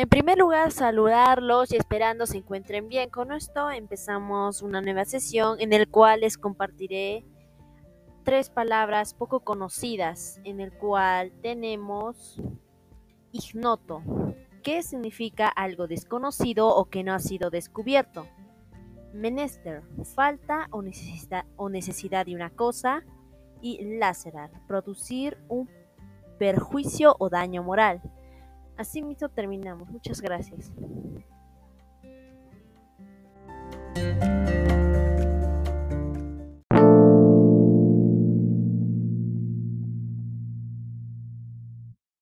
En primer lugar, saludarlos y esperando se encuentren bien. Con esto empezamos una nueva sesión en el cual les compartiré tres palabras poco conocidas, en el cual tenemos ignoto, que significa algo desconocido o que no ha sido descubierto. Menester, falta o necesidad, o necesidad de una cosa. Y lacerar, producir un perjuicio o daño moral. Así mismo terminamos. Muchas gracias.